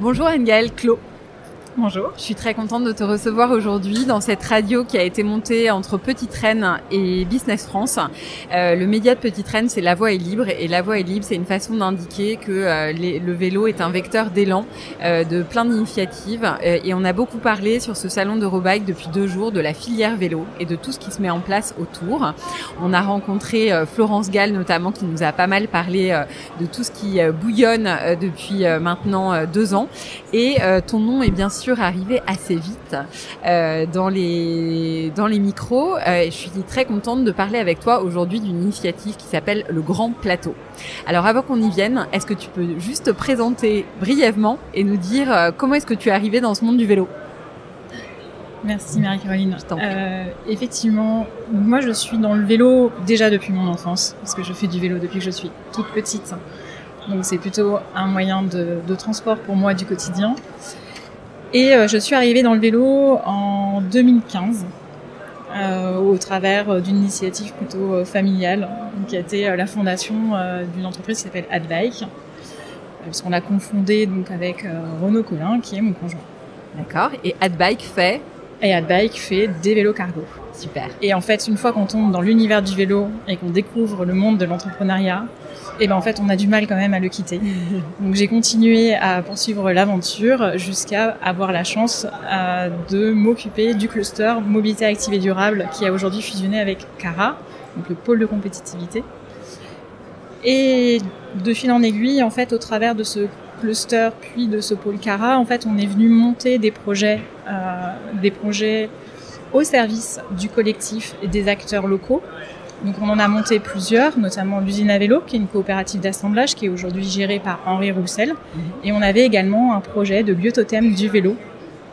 Bonjour Clos. Bonjour. Je suis très contente de te recevoir aujourd'hui dans cette radio qui a été montée entre Petite Reine et Business France. Euh, le média de Petite Reine, c'est La Voix est libre et La Voix est libre, c'est une façon d'indiquer que euh, le vélo est un vecteur d'élan, euh, de plein d'initiatives. Euh, et on a beaucoup parlé sur ce salon d'Eurobike depuis deux jours de la filière vélo et de tout ce qui se met en place autour. On a rencontré euh, Florence Gall notamment qui nous a pas mal parlé de tout ce qui bouillonne depuis maintenant deux ans. Et ton nom est bien sûr arriver assez vite euh, dans les dans les micros. Euh, je suis très contente de parler avec toi aujourd'hui d'une initiative qui s'appelle le Grand Plateau. Alors avant qu'on y vienne, est-ce que tu peux juste te présenter brièvement et nous dire euh, comment est-ce que tu es arrivée dans ce monde du vélo? Merci Marie-Caroline. Euh, effectivement, moi je suis dans le vélo déjà depuis mon enfance, parce que je fais du vélo depuis que je suis toute petite. Donc c'est plutôt un moyen de, de, transport pour moi du quotidien. Et euh, je suis arrivée dans le vélo en 2015 euh, au travers d'une initiative plutôt euh, familiale qui a été la fondation d'une entreprise qui s'appelle Adbike parce qu'on l'a confondé donc avec Renaud Collin qui est mon conjoint. D'accord. Et Adbike fait Et Adbike fait des vélos cargo. Super. Et en fait, une fois qu'on tombe dans l'univers du vélo et qu'on découvre le monde de l'entrepreneuriat, et ben en fait on a du mal quand même à le quitter. Donc j'ai continué à poursuivre l'aventure jusqu'à avoir la chance euh, de m'occuper du cluster mobilité active et durable qui a aujourd'hui fusionné avec Cara, donc le pôle de compétitivité. Et de fil en aiguille, en fait, au travers de ce cluster puis de ce pôle Cara, en fait, on est venu monter des projets, euh, des projets au service du collectif et des acteurs locaux donc on en a monté plusieurs, notamment l'usine à vélo, qui est une coopérative d'assemblage qui est aujourd'hui gérée par Henri Roussel. Et on avait également un projet de lieu totem du vélo,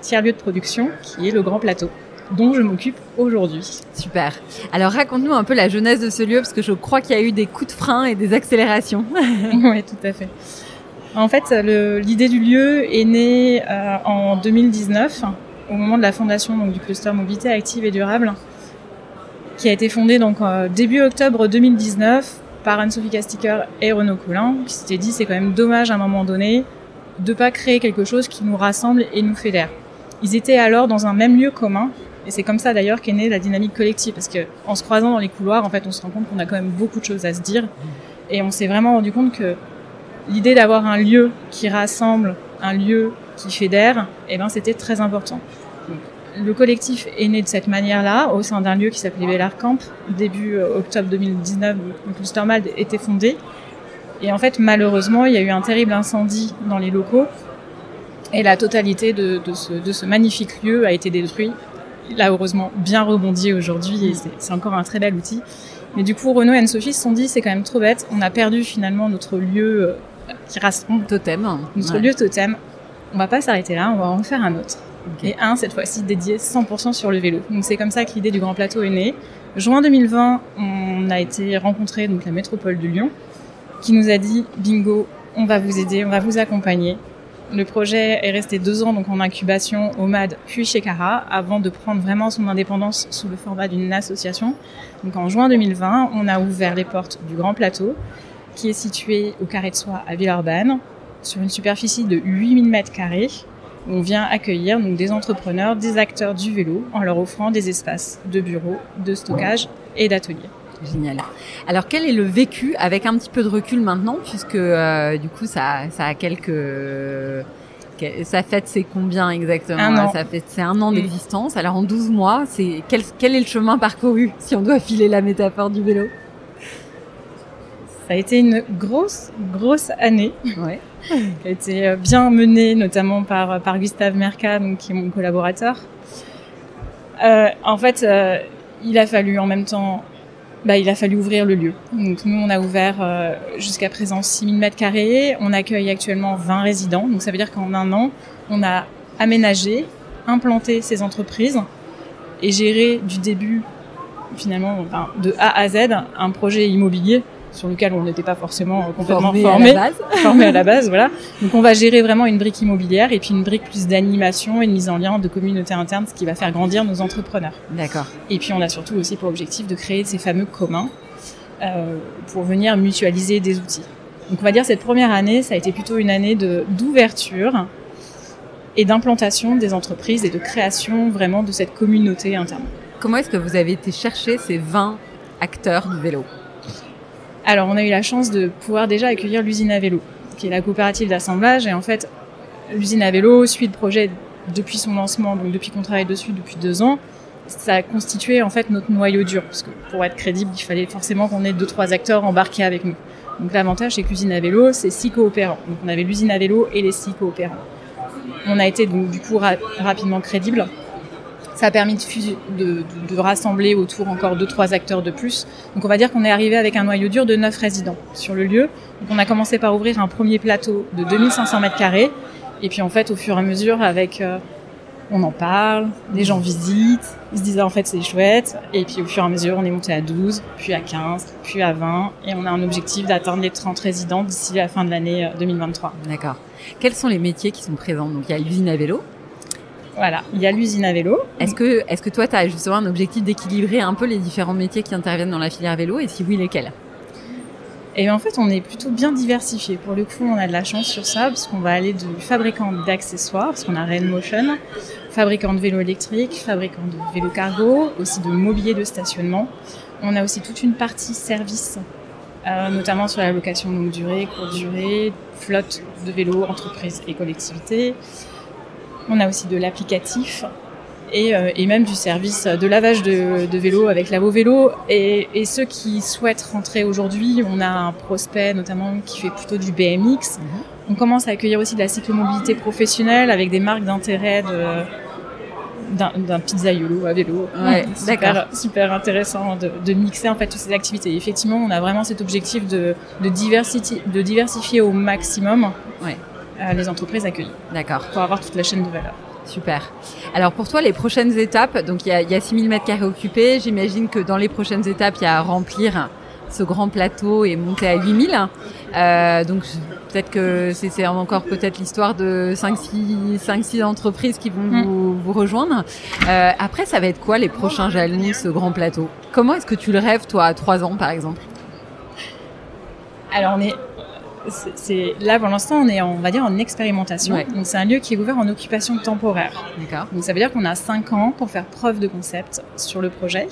tiers-lieu de production, qui est le Grand Plateau dont je m'occupe aujourd'hui. Super. Alors raconte-nous un peu la jeunesse de ce lieu, parce que je crois qu'il y a eu des coups de frein et des accélérations. oui, tout à fait. En fait, l'idée du lieu est née euh, en 2019, au moment de la fondation du cluster mobilité active et durable qui a été fondée donc euh, début octobre 2019 par Anne-Sophie Casticker et Renaud Collin, qui s'était dit c'est quand même dommage à un moment donné de pas créer quelque chose qui nous rassemble et nous fédère. Ils étaient alors dans un même lieu commun, et c'est comme ça d'ailleurs qu'est née la dynamique collective, parce que en se croisant dans les couloirs, en fait, on se rend compte qu'on a quand même beaucoup de choses à se dire, et on s'est vraiment rendu compte que l'idée d'avoir un lieu qui rassemble, un lieu qui fédère, eh ben, c'était très important le collectif est né de cette manière-là, au sein d'un lieu qui s'appelait Bellar Camp. Début euh, octobre 2019, le cluster MAD était fondé. Et en fait, malheureusement, il y a eu un terrible incendie dans les locaux. Et la totalité de, de, ce, de ce, magnifique lieu a été détruit. Il a heureusement bien rebondi aujourd'hui et c'est encore un très bel outil. Mais du coup, Renaud et Anne-Sophie se sont dit, c'est quand même trop bête. On a perdu finalement notre lieu euh, qui rassemble. Totem. Notre ouais. lieu totem. On va pas s'arrêter là, on va en faire un autre. Okay. Et un, cette fois-ci, dédié 100% sur le vélo. Donc c'est comme ça que l'idée du Grand Plateau est née. Juin 2020, on a été rencontré donc la métropole de Lyon, qui nous a dit bingo, on va vous aider, on va vous accompagner. Le projet est resté deux ans donc en incubation au MAD puis chez Cara avant de prendre vraiment son indépendance sous le format d'une association. Donc en juin 2020, on a ouvert les portes du Grand Plateau qui est situé au Carré de Soie à Villeurbanne sur une superficie de 8000 mètres carrés on vient accueillir donc des entrepreneurs, des acteurs du vélo en leur offrant des espaces de bureaux, de stockage et d'ateliers. Génial. Alors quel est le vécu avec un petit peu de recul maintenant puisque euh, du coup ça, ça a quelques ça fait c'est combien exactement? Un an. Ça fait c'est un an d'existence. Alors en 12 mois, c'est quel, quel est le chemin parcouru si on doit filer la métaphore du vélo? Ça a été une grosse grosse année. Ouais qui a été bien menée, notamment par, par Gustave Merca, donc, qui est mon collaborateur. Euh, en fait, euh, il a fallu en même temps bah, il a fallu ouvrir le lieu. Donc nous, on a ouvert euh, jusqu'à présent 6000 mètres carrés. On accueille actuellement 20 résidents. Donc ça veut dire qu'en un an, on a aménagé, implanté ces entreprises et géré du début, finalement, enfin, de A à Z, un projet immobilier sur lequel on n'était pas forcément complètement formé, formé, à la base. formé à la base, voilà. Donc on va gérer vraiment une brique immobilière et puis une brique plus d'animation et de mise en lien de communauté interne, ce qui va faire grandir nos entrepreneurs. D'accord. Et puis on a surtout aussi pour objectif de créer ces fameux communs euh, pour venir mutualiser des outils. Donc on va dire cette première année, ça a été plutôt une année de d'ouverture et d'implantation des entreprises et de création vraiment de cette communauté interne. Comment est-ce que vous avez été chercher ces 20 acteurs du vélo? Alors, on a eu la chance de pouvoir déjà accueillir l'usine à vélo, qui est la coopérative d'assemblage. Et en fait, l'usine à vélo suit le projet depuis son lancement, donc depuis qu'on travaille dessus depuis deux ans. Ça a constitué en fait notre noyau dur, parce que pour être crédible, il fallait forcément qu'on ait deux trois acteurs embarqués avec nous. Donc l'avantage, c'est que l'usine à vélo, c'est six coopérants. Donc on avait l'usine à vélo et les six coopérants. On a été donc du coup rapidement crédible ça a permis de, rassembler autour encore deux trois acteurs de plus. Donc on va dire qu'on est arrivé avec un noyau dur de neuf résidents sur le lieu. Donc on a commencé par ouvrir un premier plateau de 2500 mètres carrés. Et puis en fait, au fur et à mesure, avec euh, on en parle, les gens visitent, ils se disent ah, en fait c'est chouette. Et puis au fur et à mesure, on est monté à 12, puis à 15, puis à 20. Et on a un objectif d'atteindre les 30 résidents d'ici la fin de l'année 2023. Euh, D'accord. Quels sont les métiers qui sont présents? Donc il y a l'usine à vélo, voilà, il y a l'usine à vélo. Est-ce que, est-ce que toi, tu as justement un objectif d'équilibrer un peu les différents métiers qui interviennent dans la filière vélo et si oui, lesquels? Et en fait, on est plutôt bien diversifié. Pour le coup, on a de la chance sur ça, parce qu'on va aller du fabricant d'accessoires, parce qu'on a Rain Motion, fabricant de vélos électriques, fabricant de vélos cargo, aussi de mobilier de stationnement. On a aussi toute une partie service, euh, notamment sur la location longue durée, courte durée, flotte de vélos, entreprises et collectivités. On a aussi de l'applicatif et, euh, et, même du service de lavage de, de vélo avec Lavo Vélo. Et, et, ceux qui souhaitent rentrer aujourd'hui, on a un prospect notamment qui fait plutôt du BMX. Mhm. On commence à accueillir aussi de la cyclomobilité professionnelle avec des marques d'intérêt de d'un pizzaïolo à vélo. Ouais, super, super intéressant de, de, mixer en fait toutes ces activités. effectivement, on a vraiment cet objectif de, de, de diversifier au maximum ouais. Euh, les entreprises accueillies. D'accord. Pour avoir toute la chaîne de valeur. Super. Alors pour toi, les prochaines étapes, donc il y a, y a 6000 mètres carrés occupés. J'imagine que dans les prochaines étapes, il y a à remplir ce grand plateau et monter à 8000. Euh, donc peut-être que c'est encore peut-être l'histoire de 5-6 5, 6 entreprises qui vont mm. vous, vous, rejoindre. Euh, après, ça va être quoi les prochains jalons, ce grand plateau? Comment est-ce que tu le rêves, toi, à 3 ans, par exemple? Alors on est c'est là pour l'instant on est en, on va dire en expérimentation. Donc c'est un lieu qui est ouvert en occupation temporaire. D'accord. Donc ça veut dire qu'on a cinq ans pour faire preuve de concept sur le projet.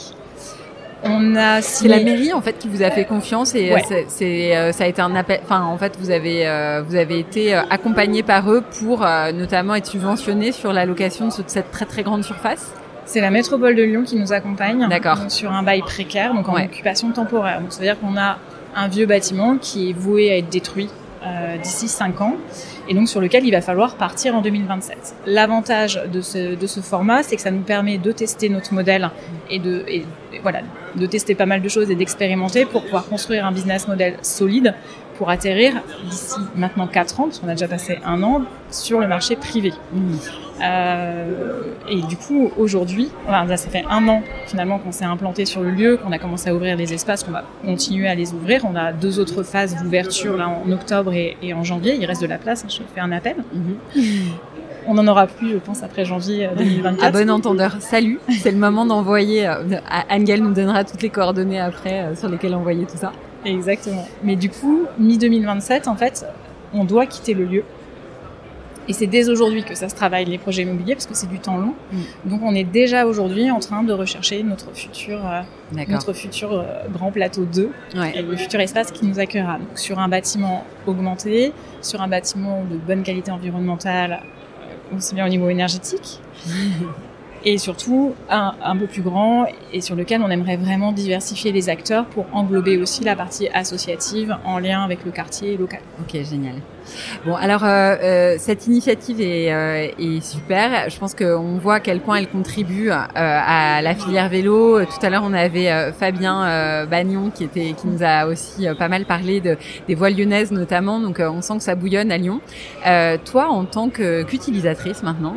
On a c'est la mairie en fait qui vous a fait confiance et c'est euh, ça a été un appel. Enfin en fait vous avez euh, vous avez été euh, accompagné par eux pour notamment être subventionné sur la location de cette très très grande surface. C'est la métropole de Lyon qui nous accompagne. D'accord. Sur un bail précaire, donc en occupation temporaire. Donc ça veut dire qu'on a un vieux bâtiment qui est voué à être détruit euh, d'ici 5 ans et donc sur lequel il va falloir partir en 2027. L'avantage de ce, de ce format, c'est que ça nous permet de tester notre modèle et de, voilà, de tester pas mal de choses et d'expérimenter pour pouvoir construire un business model solide pour atterrir d'ici maintenant 4 ans, parce qu'on a déjà passé un an, sur le marché privé. Mmh. Euh, et du coup, aujourd'hui, enfin, ça fait un an finalement qu'on s'est implanté sur le lieu, qu'on a commencé à ouvrir les espaces, qu'on va continuer à les ouvrir. On a deux autres phases d'ouverture là en octobre et, et, en janvier. Il reste de la place, je fais un appel. Mmh. On en aura plus, je pense, après janvier 2024. À bon entendeur, salut. C'est le moment d'envoyer. Euh, Angel nous donnera toutes les coordonnées après euh, sur lesquelles envoyer tout ça. Exactement. Mais du coup, mi-2027, en fait, on doit quitter le lieu. Et c'est dès aujourd'hui que ça se travaille, les projets immobiliers, parce que c'est du temps long. Mm. Donc on est déjà aujourd'hui en train de rechercher notre futur, euh, notre futur euh, grand plateau 2, ouais. et le futur espace qui nous accueillera. Donc sur un bâtiment augmenté, sur un bâtiment de bonne qualité environnementale, euh, aussi bien au niveau énergétique. et surtout un, un, peu plus grand et sur lequel on aimerait vraiment diversifier les acteurs pour englober aussi la partie associative en lien avec le quartier local. Ok, génial. Bon, alors euh, euh, cette initiative est, euh, est, super. Je pense qu'on voit à quel point elle contribue à la filière vélo. Tout à l'heure, on avait Fabien Bagnon qui était, qui nous a aussi pas mal parlé de, des voies lyonnaises notamment. Donc, on sent que ça bouillonne à Lyon. toi, en tant qu'utilisatrice maintenant.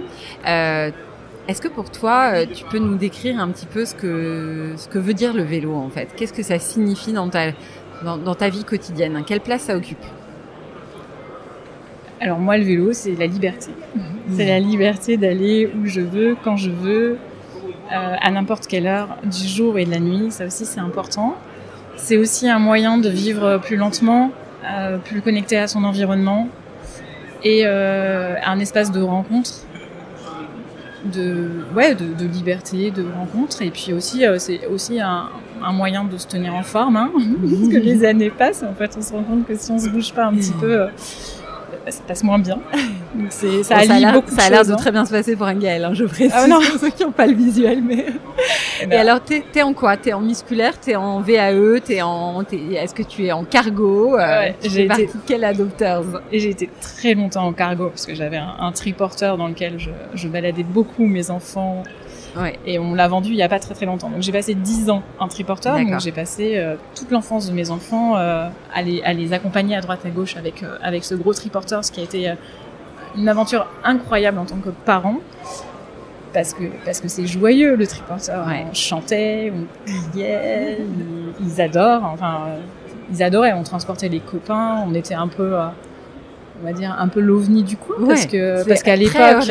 Est-ce que pour toi, tu peux nous décrire un petit peu ce que, ce que veut dire le vélo en fait? Qu'est-ce que ça signifie dans ta, dans ta vie quotidienne? Quelle place ça occupe? Alors moi, le vélo, c'est la liberté. C'est la liberté d'aller où je veux, quand je veux, euh, à n'importe quelle heure du jour et de la nuit. Ça aussi, c'est important. C'est aussi un moyen de vivre plus lentement, euh, plus connecté à son environnement et euh, un espace de rencontre, de ouais, de, de, liberté, de rencontre. Et puis aussi, euh, c'est aussi un, un, moyen de se tenir en forme, hein, parce que les années passent. En fait, on se rend compte que si on se bouge pas un petit peu ça passe moins bien. Donc c'est, ça, a l'air, ça a l'air de, hein. très bien se passer pour un Gaël, hein, je précise, ah, non. pour ceux qui n'ont pas le visuel. Mais... Eh ben. Et, alors, t'es, es en quoi? T'es en musculaire T'es en VAE T'es en, est-ce que tu es en cargo? Euh, J'ai été quel adopteur Et j'ai été très longtemps en cargo parce que j'avais un, un triporteur dans lequel je, je baladais beaucoup mes enfants et on l'a vendu il y a pas très très longtemps. Donc j'ai passé 10 ans en triporteur. Donc j'ai passé euh, toute l'enfance de mes enfants euh, à, les, à, les, accompagner à droite à gauche avec, euh, avec ce gros triporteur, ce qui a été une aventure incroyable en tant que parent. Parce que parce que c'est joyeux le triporteur. On chantait, on criait, ils, adorent. Enfin, ils adoraient. On transportait les copains. On était un peu on va dire un peu l'ovni du coup parce que parce qu'à l'époque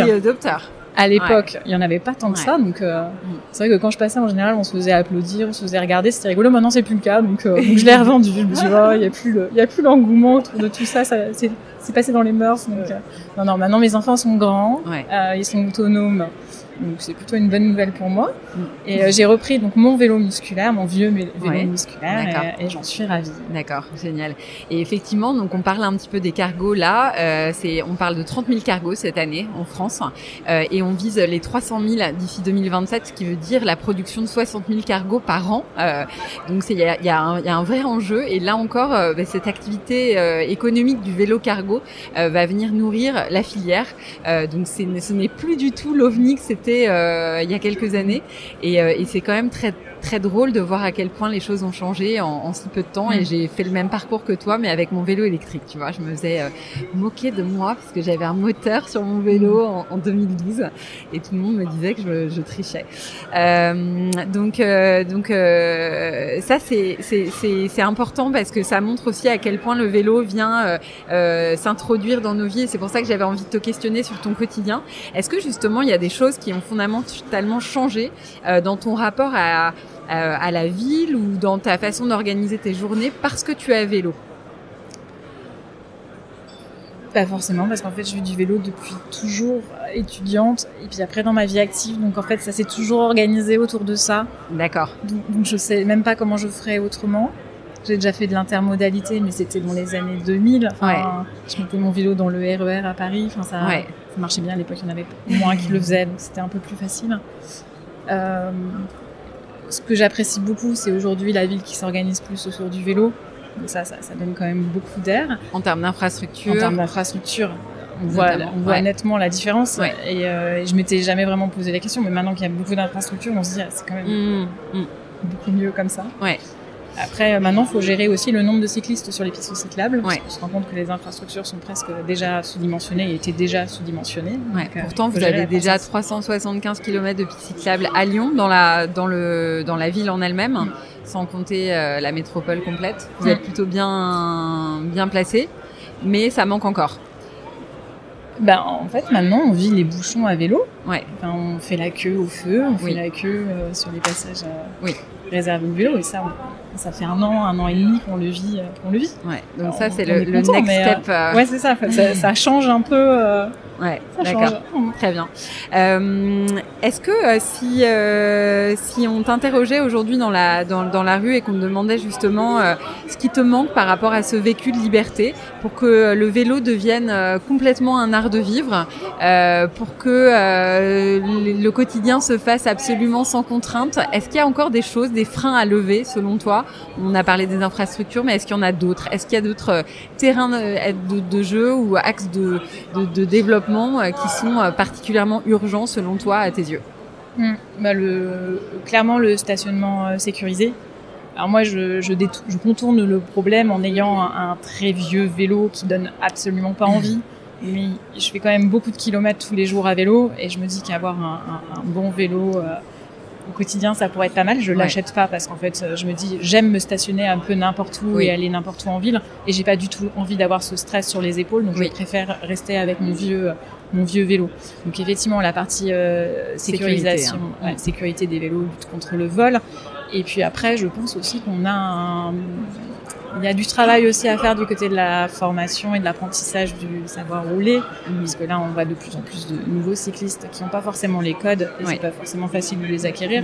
à l'époque, il y en avait pas tant que ça, donc euh, c'est vrai que quand je passais en général, on se faisait applaudir, on se faisait regarder, c'était rigolo. Maintenant, c'est plus le cas, donc, euh, donc je l'ai revendu. Je me dis, oh, il y a plus il y a plus l'engouement autour de tout ça. ça c'est passé dans les mœurs. Donc, euh, non, non. Maintenant, mes enfants sont grands, ils sont autonomes donc c'est plutôt une bonne nouvelle pour moi. Et euh, j'ai repris donc mon vélo musculaire, mon vieux vélo musculaire, et, j'en suis ravie. D'accord, génial. Et effectivement, donc on parle un petit peu des cargos là. Euh, c'est, on parle de 30 000 cargos cette année en France, euh, et on vise les 300 000 d'ici 2027, ce qui veut dire la production de 60 000 cargos par an. Euh, donc il y a, y, a y a un vrai enjeu. Et là encore, euh, bah, cette activité économique du vélo cargo va venir nourrir la filière. donc c'est, ce n'est plus du tout l'OVNI que c'était euh, il y a quelques années. Et, euh, et c'est quand même très très drôle de voir à quel point les choses ont changé en, en si peu de temps. Et mm. j'ai fait le même parcours que toi, mais avec mon vélo électrique. Tu vois, je me faisais euh, moquer de moi parce que j'avais un moteur sur mon vélo mm. en, en, 2012 et tout le monde me disait que je, je trichais. Euh, donc, euh, donc ça c'est c'est important parce que ça montre aussi à quel point le vélo vient s'introduire dans nos vies. Et c'est pour ça que j'avais envie de te questionner sur ton quotidien. Est-ce que justement il y a des choses qui ont fondamentalement changé dans ton rapport à à la ville ou dans ta façon d'organiser tes journées parce que tu as vélo Pas forcément, parce qu'en fait, je fais du vélo depuis toujours étudiante et puis après dans ma vie active. Donc en fait, ça s'est toujours organisé autour de ça. D'accord. Donc, je sais même pas comment je ferais autrement. J'ai déjà fait de l'intermodalité, mais c'était dans les années 2000. Enfin, Je mettais mon vélo dans le RER e à Paris. Enfin, ça, ça marchait bien à l'époque. Il y en avait moins qui le faisaient, donc c'était un peu plus facile. Euh, ce que j'apprécie beaucoup, c'est aujourd'hui la ville qui s'organise plus autour du vélo. Donc ça, ça, ça donne quand même beaucoup d'air. En termes d'infrastructure. En termes d'infrastructure. On voit, on voit nettement la différence. Et, euh, je m'étais jamais vraiment posé la question, mais maintenant qu'il y a beaucoup d'infrastructures, on se dit, ah, c'est quand même mmh, mmh. beaucoup mieux comme ça. Ouais. Après, euh, maintenant, il faut gérer aussi le nombre de cyclistes sur les pistes cyclables. on se rend compte que les infrastructures sont presque déjà sous-dimensionnées et étaient déjà sous-dimensionnées. Ouais. Euh, Pourtant, vous avez déjà 375 km de pistes cyclables à Lyon, dans la, dans le, dans la ville en elle-même, mm. sans compter euh, la métropole complète. Vous êtes mm. plutôt bien, bien placé, mais ça manque encore. Ben, en fait, maintenant, on vit les bouchons à vélo. Ouais. Enfin, on fait la queue au feu, on fait la queue sur les passages oui. Réservés au vélo, et ça, ça fait un an, un an et demi qu'on le vit, euh, qu'on le vit. Ouais. Donc ça, c'est le, next step. Euh, ouais, c'est ça, ça, ça. change un peu. Ouais, d'accord. Très bien. Euh, Est-ce que euh, si euh, si on t'interrogeait aujourd'hui dans la dans, dans, la rue et qu'on te demandait justement euh, ce qui te manque par rapport à ce vécu de liberté pour que le vélo devienne euh, complètement un art de vivre, pour que le quotidien se fasse absolument sans contrainte, est-ce qu'il y a encore des choses, des freins à lever selon toi? On a parlé des infrastructures, mais est-ce qu'il y en a d'autres? Est-ce qu'il y a d'autres terrains de, de, jeu ou axes de, de, de développement qui sont particulièrement urgents selon toi à tes yeux mmh. bah le, Clairement le stationnement sécurisé. Alors moi, je, je, je, contourne le problème en ayant un, un, très vieux vélo qui donne absolument pas envie. Mais je fais quand même beaucoup de kilomètres tous les jours à vélo et je me dis qu'avoir un, un, un, bon vélo euh, au quotidien, ça pourrait être pas mal. Je l'achète pas parce qu'en fait, je me dis, j'aime me stationner un peu n'importe où oui. et aller n'importe où en ville et j'ai pas du tout envie d'avoir ce stress sur les épaules. Donc, oui. je préfère rester avec mon vieux, mon vieux vélo. Donc, effectivement, la partie euh, sécurisation, sécurité, hein. ouais, sécurité des vélos, lutte contre le vol. Et puis après, je pense aussi qu'on a un... Il y a du travail aussi à faire du côté de la formation et de l'apprentissage du savoir rouler, mmh. parce que là, on voit de plus en plus de nouveaux cyclistes qui n'ont pas forcément les codes, et c'est pas forcément facile de les acquérir.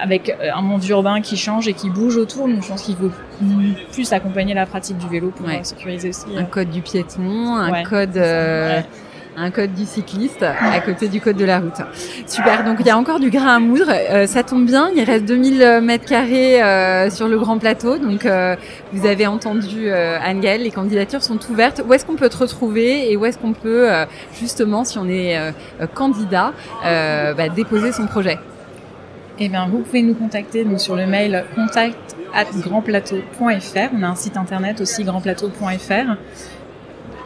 Avec un monde urbain qui change et qui bouge autour, donc je pense qu'il faut plus accompagner la pratique du vélo pour ouais. sécuriser aussi. Un code du piéton, un ouais, code euh, un code du cycliste à côté du code de la route. Super, donc il y a encore du grain à moudre. Euh, ça tombe bien, il reste 2000 mètres carrés euh, sur le grand plateau. Donc euh, vous avez entendu euh, Anne-Gaëlle, les candidatures sont ouvertes. Où est-ce qu'on peut te retrouver et où est-ce qu'on peut euh, justement, si on est euh, candidat, bah, déposer son projet? Eh bien, vous pouvez nous contacter donc, sur le mail contact at grandplateau.fr. On a un site internet aussi, grandplateau.fr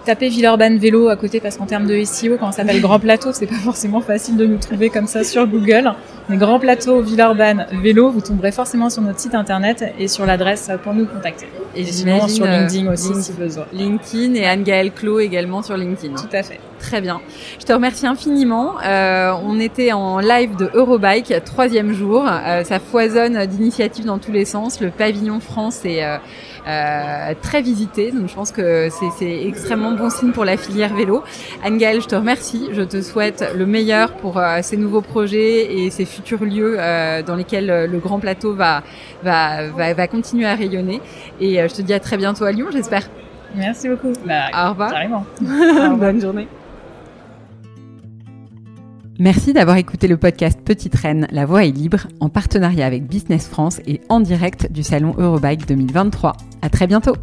taper Villeurbanne vélo à côté parce qu'en termes de SEO, quand on s'appelle Grand Plateau, c'est pas forcément facile de nous trouver comme ça sur Google. Mais Grand Plateau Villeurbanne vélo, vous tomberez forcément sur notre site internet et sur l'adresse pour nous contacter. Et, sinon sur LinkedIn aussi LinkedIn, si besoin. LinkedIn et Anne-Gaëlle Clos également sur LinkedIn. Tout à fait. Très bien. Je te remercie infiniment. Euh, on était en live de Eurobike, troisième jour. Euh, ça foisonne d'initiatives dans tous les sens. Le pavillon France est euh, euh, très visité, donc je pense que c'est extrêmement bon signe pour la filière vélo. Anne-Gaëlle, je te remercie. Je te souhaite le meilleur pour euh, ces nouveaux projets et ces futurs lieux euh, dans lesquels le Grand Plateau va, va, va, va continuer à rayonner. Et je te dis à très bientôt à Lyon, j'espère. Merci beaucoup. Bah, Au revoir. Carrément. Bonne journée. Merci d'avoir écouté le podcast Petite Reine, la voix est libre, en partenariat avec Business France et en direct du salon Eurobike 2023. À très bientôt!